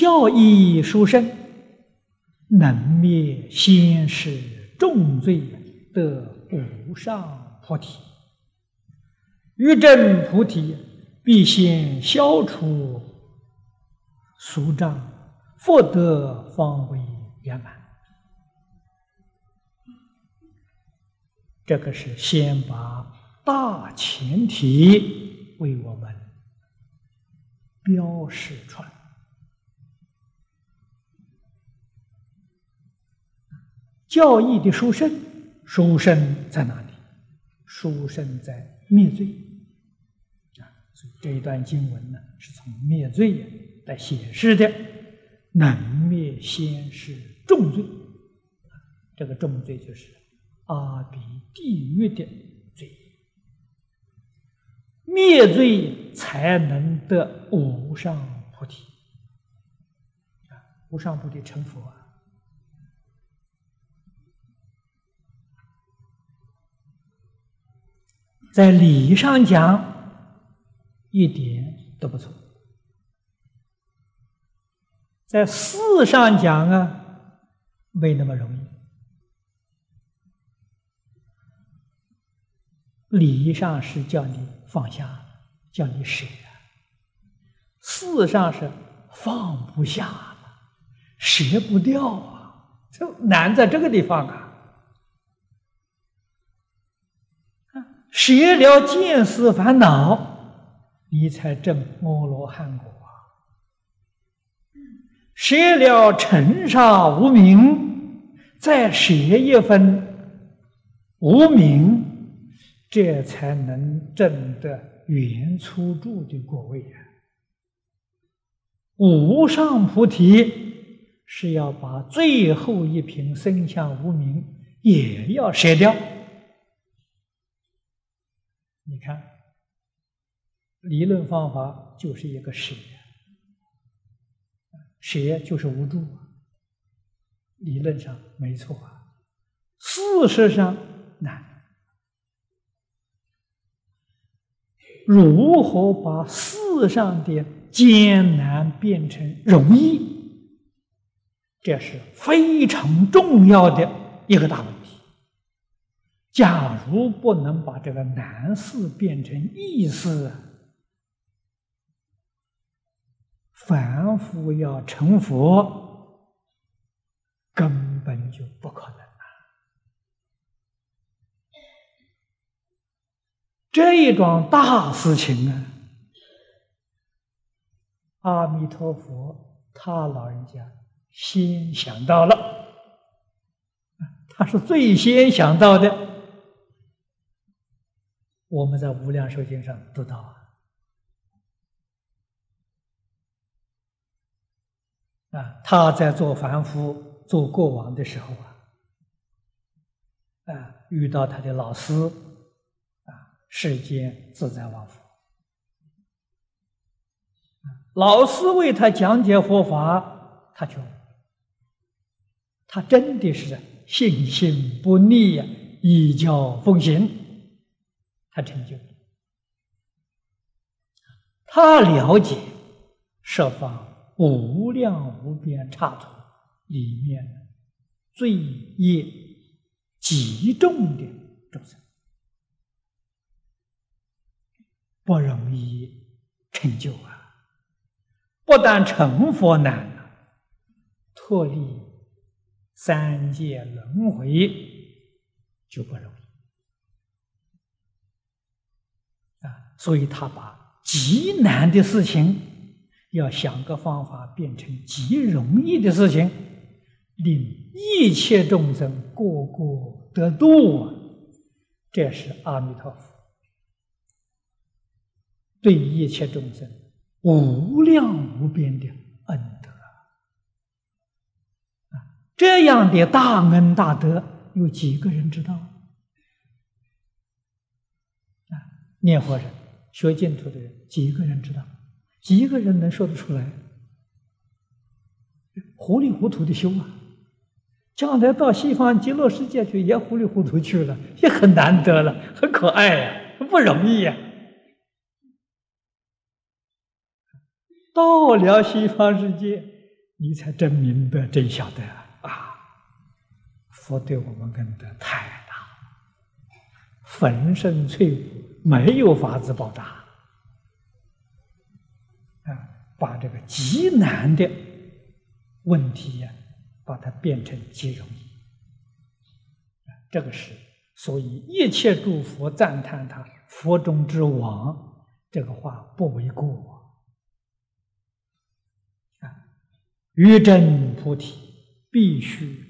教义殊胜，能灭先世重罪，得无上菩提。欲证菩提，必先消除俗障，福德方为圆满。这个是先把大前提为我们标示出来。教义的殊胜，殊胜在哪里？殊胜在灭罪啊！所以这一段经文呢，是从灭罪来显示的，能灭先是重罪。这个重罪就是阿鼻地狱的罪，灭罪才能得无上菩提啊！无上菩提成佛啊！在理上讲，一点都不错；在事上讲啊，没那么容易。理上是叫你放下，叫你舍；事上是放不下，舍不掉啊，就难在这个地方啊。舍了见思烦恼，你才证阿罗汉果啊！舍了尘沙无名，再舍一分无名，这才能证得圆初住的果位啊！无上菩提是要把最后一瓶生相无名也要舍掉。你看，理论方法就是一个舍，舍就是无助，理论上没错啊，事实上难。如何把世上的艰难变成容易，这是非常重要的一个大问题。假如不能把这个难事变成易事，凡夫要成佛，根本就不可能啊！这一桩大事情啊，阿弥陀佛他老人家先想到了，他是最先想到的。我们在《无量寿经》上读到啊，啊，他在做凡夫、做过往的时候啊，啊，遇到他的老师啊，世间自在王佛，老师为他讲解佛法，他就，他真的是信心不逆呀，依教奉行。他成就，他了解设法无量无边刹土里面罪业极重的众生，不容易成就啊！不但成佛难啊，脱离三界轮回就不容易。所以他把极难的事情，要想个方法变成极容易的事情，令一切众生个个得度啊！这是阿弥陀佛对一切众生无量无边的恩德啊！这样的大恩大德，有几个人知道？啊，念佛人。学净土的人，几个人知道？几个人能说得出来？糊里糊涂的修啊！将来到西方极乐世界去，也糊里糊涂去了，也很难得了，很可爱呀，不容易呀。到了西方世界，你才真明白、真晓得啊！佛对我们恩德太大，粉身碎骨，没有法子报答啊！把这个极难的问题呀，把它变成极容易这个是，所以一切诸佛赞叹他佛中之王，这个话不为过啊。欲证菩提，必须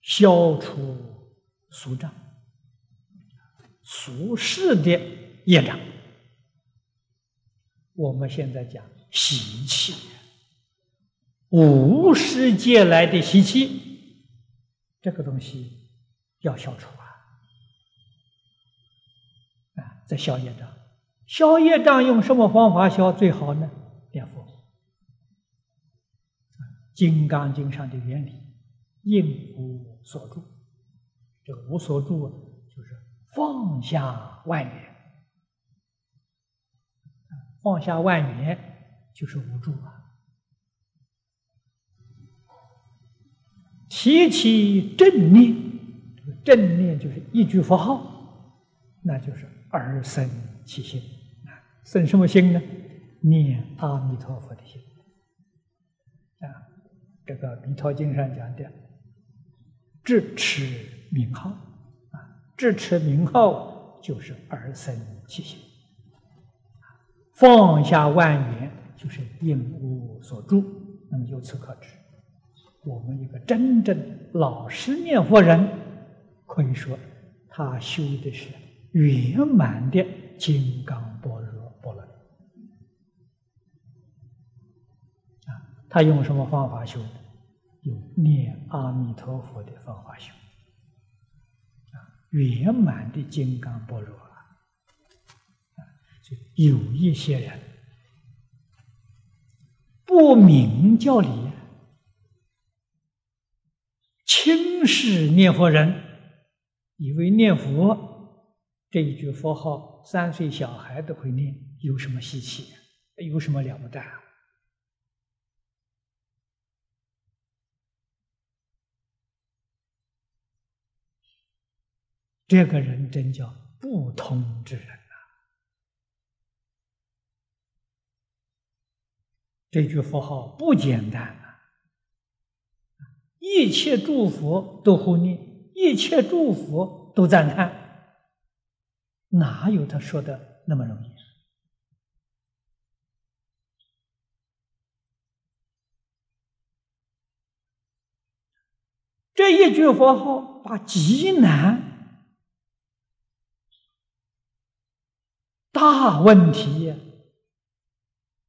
消除俗障、俗世的业障。我们现在讲习气，无世界来的习气，这个东西要消除啊！啊，在消业障，消业障用什么方法消最好呢？念佛。《金刚经》上的原理，应无所住。这个无所住啊，放下万缘，放下万缘就是无助啊。提起正念，正念就是一句佛号，那就是而生其心啊。生什么心呢？念阿弥陀佛的心啊。这个《弥陀经》上讲的“智持名号”，啊，智持名号就是而生其心，放下万缘就是应无所住。那么由此可知，我们一个真正老实念佛人，可以说他修的是圆满的金刚般若波罗蜜。啊。他用什么方法修的？用念阿弥陀佛的方法修，圆满的金刚般若啊！就有一些人不明教理，轻视念佛人，以为念佛这一句佛号，三岁小孩都会念，有什么稀奇？有什么了不得啊？这个人真叫不通之人呐！这句佛号不简单啊！一切诸佛都护念，一切诸佛都赞叹，哪有他说的那么容易？这一句佛号把极难。大问题，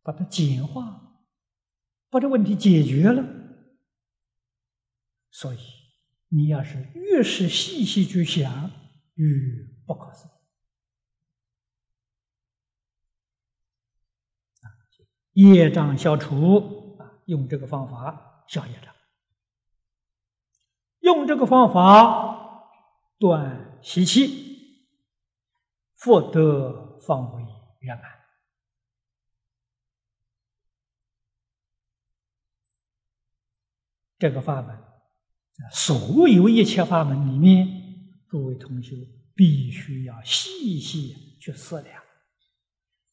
把它简化，把这问题解决了。所以，你要是越是细细去想，越不可思议。业障消除啊，用这个方法消业障，用这个方法断习气，福德。方为圆满。这个法门，在所有一切法门里面，诸位同学必须要细细去思量，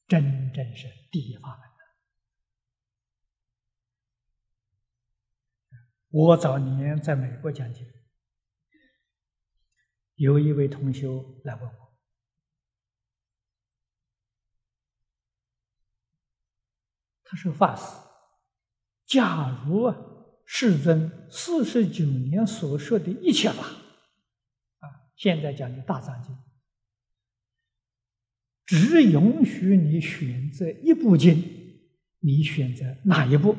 真正是第一法门我早年在美国讲经，有一位同学来问我。他是法师。假如啊，世尊四十九年所说的一切法，啊，现在讲的大藏经，只允许你选择一部经，你选择哪一部？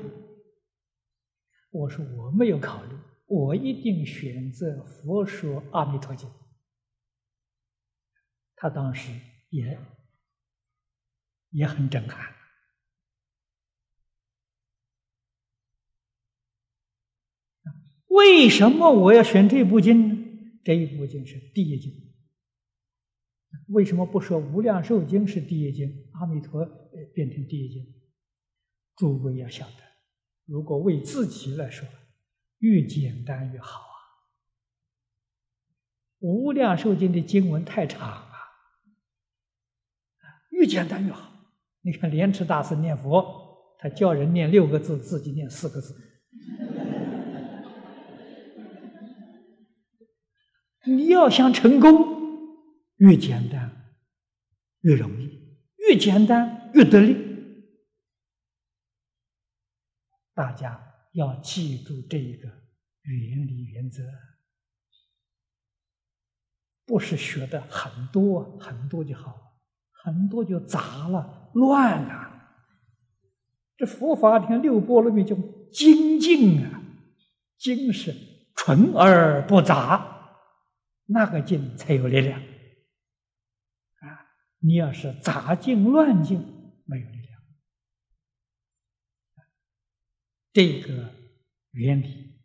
我说我没有考虑，我一定选择《佛说阿弥陀经》。他当时也也很震撼。为什么我要选这部经呢？这一部经是第一经。为什么不说《无量寿经》是第一经？阿弥陀变成第一经。诸位要晓得，如果为自己来说，越简单越好啊。无量寿经的经文太长啊，越简单越好。你看莲池大师念佛，他叫人念六个字，自己念四个字。你要想成功，越简单越容易，越简单越得力。大家要记住这一个原理原则，不是学的很多很多就好了，很多就杂了乱了。这佛法你看六波罗蜜就精进啊，精是纯而不杂，那个劲才有力量啊！你要是杂劲乱劲，没有力量。这个原理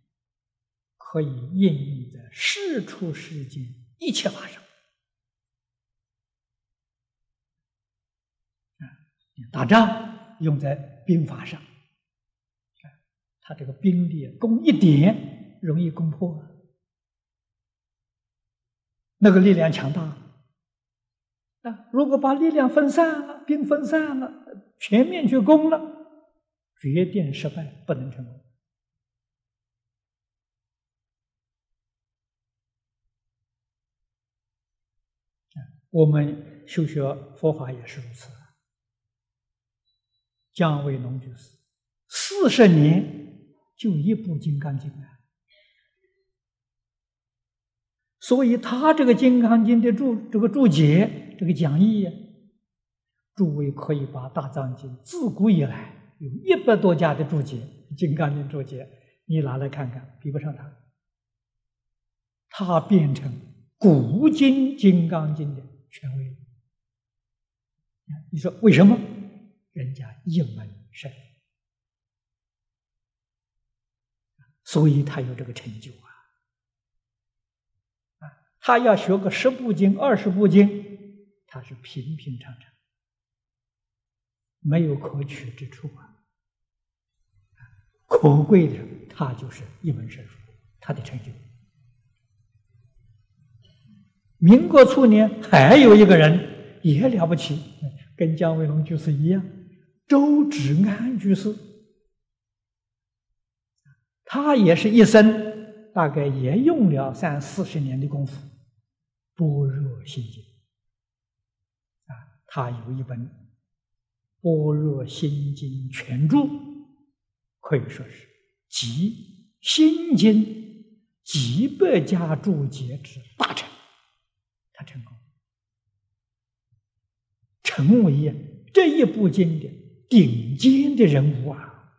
可以应用在世出世间一切法上。啊，打仗用在兵法上，啊，他这个兵力攻一点容易攻破，那个力量强大。啊，如果把力量分散了，兵分散了，全面去攻了。决定失败，不能成功。我们修学佛法也是如此。姜维农居士四十年就一部《金刚经》啊，所以他这个《金刚经》的注这个注解这个讲义，诸位可以把《大藏经》自古以来。有一百多家的注解，《金刚经》注解，你拿来看看，比不上他。他变成古今《金刚经》的权威。你说为什么？人家一门深，所以他有这个成就！他要学个十部经、二十部经，他是平平常常。没有可取之处啊！可贵的，他就是一门深入，他的成就。民国初年还有一个人也了不起，跟姜维龙居士一样，周芷安居士，他也是一生大概也用了三四十年的功夫，般若心经啊，他有一本。《般若心经全注》可以说是集心经几百家注解之大成，他成功，成为这一部经的顶尖的人物啊！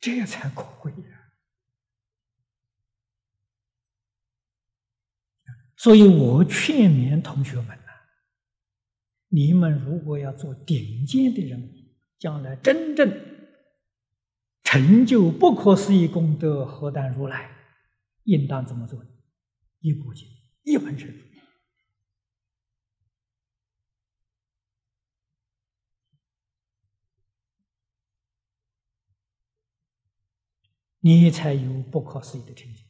这才可贵呀！所以我劝勉同学们呐。你们如果要做顶尖的人，将来真正成就不可思议功德，何等如来，应当怎么做？一部经，一门深入，你才有不可思议的成就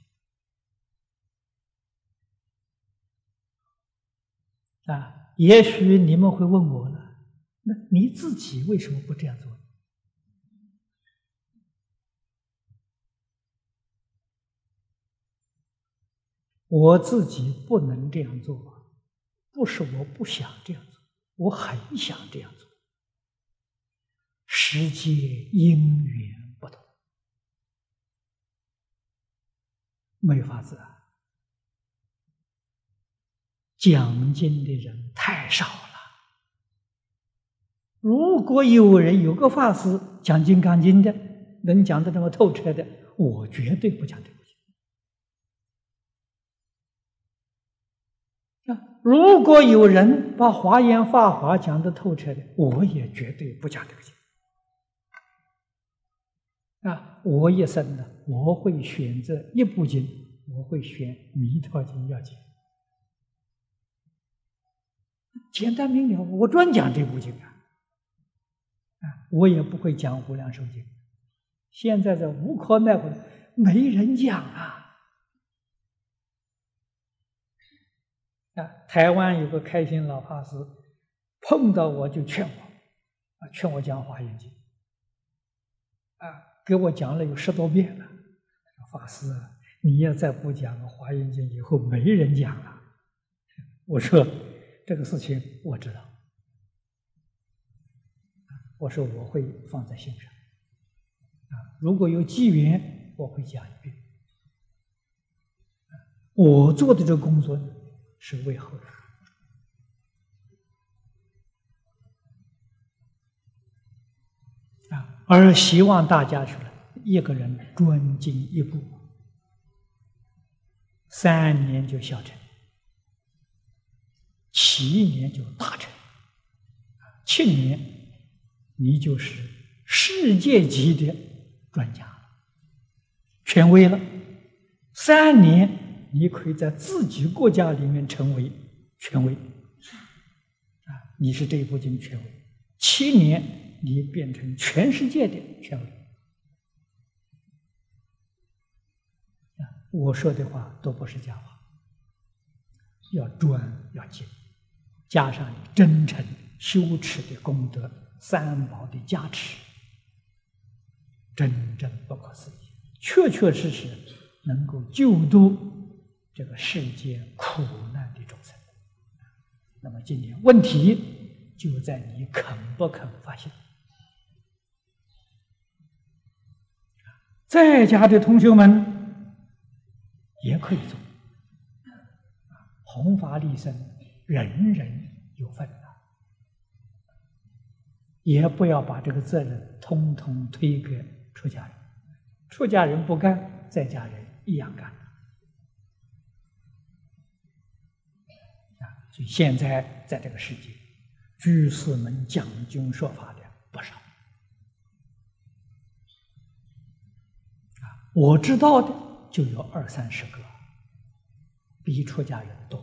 啊！也许你们会问我了，那你自己为什么不这样做？我自己不能这样做，不是我不想这样做，我很想这样做。世界因缘不同，没法子啊。讲经的人太少了。如果有人有个法师讲《金刚经》的，能讲的这么透彻的，我绝对不讲这个啊，如果有人把《华严法华》讲的透彻的，我也绝对不讲这个经。啊，我一生呢，我会选择一部经，我会选《弥陀经》要讲。简单明了，我专讲这部经啊！啊，我也不会讲《无量寿经》。现在在无可奈何，没人讲啊！啊，台湾有个开心老法师，碰到我就劝我，啊，劝我讲《华严经》，啊，给我讲了有十多遍了。法师，你要再不讲《华严经》，以后没人讲了。我说这个事情我知道，我说我会放在心上。啊，如果有机缘，我会讲一遍。我做的这个工作是为后人，而希望大家说，一个人专精一步，三年就小成，七年就大成，七年你就是世界级的。专家，权威了。三年，你可以在自己国家里面成为权威，啊，你是这一部经权威。七年，你变成全世界的权威。我说的话都不是假话，要专要精，加上你真诚羞耻的功德，三宝的加持。真正不可思议，确确实实能够救度这个世间苦难的众生。那么今天问题就在你肯不肯发现。在家的同学们也可以做，弘法利生，人人有份啊！也不要把这个责任通通推给。出家人，出家人不干，在家人一样干。啊，所以现在在这个世界，居士们讲经说法的不少。啊，我知道的就有二三十个，比出家人多。